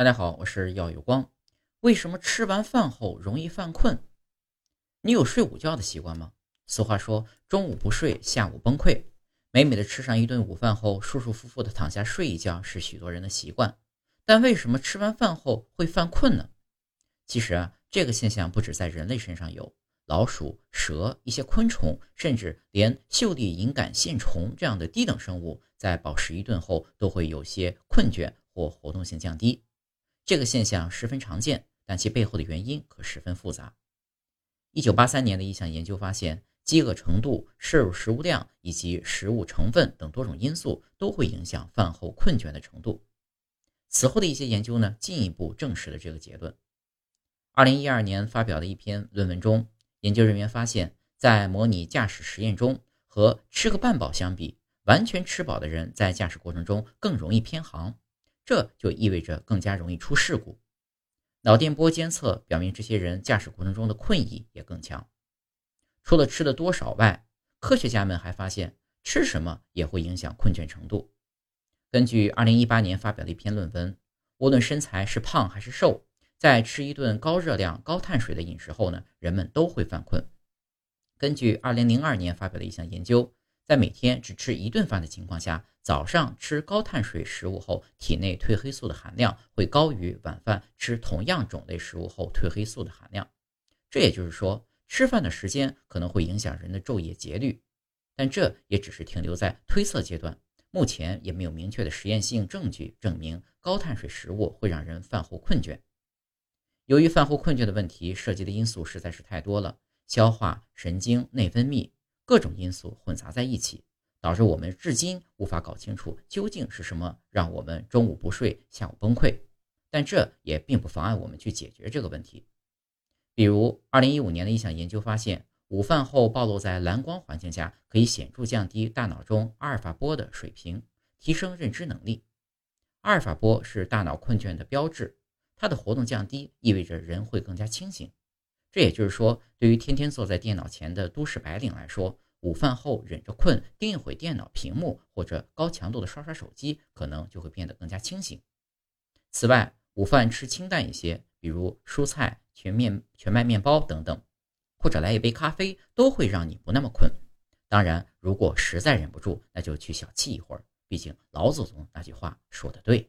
大家好，我是耀有光。为什么吃完饭后容易犯困？你有睡午觉的习惯吗？俗话说，中午不睡，下午崩溃。美美的吃上一顿午饭后，舒舒服服的躺下睡一觉，是许多人的习惯。但为什么吃完饭后会犯困呢？其实啊，这个现象不止在人类身上有，老鼠、蛇、一些昆虫，甚至连嗅力隐杆线虫这样的低等生物，在饱食一顿后，都会有些困倦或活动性降低。这个现象十分常见，但其背后的原因可十分复杂。一九八三年的一项研究发现，饥饿程度、摄入食物量以及食物成分等多种因素都会影响饭后困倦的程度。此后的一些研究呢，进一步证实了这个结论。二零一二年发表的一篇论文中，研究人员发现，在模拟驾驶实验中，和吃个半饱相比，完全吃饱的人在驾驶过程中更容易偏航。这就意味着更加容易出事故。脑电波监测表明，这些人驾驶过程中的困意也更强。除了吃的多少外，科学家们还发现，吃什么也会影响困倦程度。根据2018年发表的一篇论文，无论身材是胖还是瘦，在吃一顿高热量、高碳水的饮食后呢，人们都会犯困。根据2002年发表的一项研究。在每天只吃一顿饭的情况下，早上吃高碳水食物后，体内褪黑素的含量会高于晚饭吃同样种类食物后褪黑素的含量。这也就是说，吃饭的时间可能会影响人的昼夜节律，但这也只是停留在推测阶段。目前也没有明确的实验性证据证明高碳水食物会让人饭后困倦。由于饭后困倦的问题涉及的因素实在是太多了，消化、神经、内分泌。各种因素混杂在一起，导致我们至今无法搞清楚究竟是什么让我们中午不睡，下午崩溃。但这也并不妨碍我们去解决这个问题。比如，2015年的一项研究发现，午饭后暴露在蓝光环境下，可以显著降低大脑中阿尔法波的水平，提升认知能力。阿尔法波是大脑困倦的标志，它的活动降低意味着人会更加清醒。这也就是说，对于天天坐在电脑前的都市白领来说，午饭后忍着困盯一会电脑屏幕，或者高强度的刷刷手机，可能就会变得更加清醒。此外，午饭吃清淡一些，比如蔬菜、全面全麦面包等等，或者来一杯咖啡，都会让你不那么困。当然，如果实在忍不住，那就去小憩一会儿。毕竟老祖宗那句话说的对。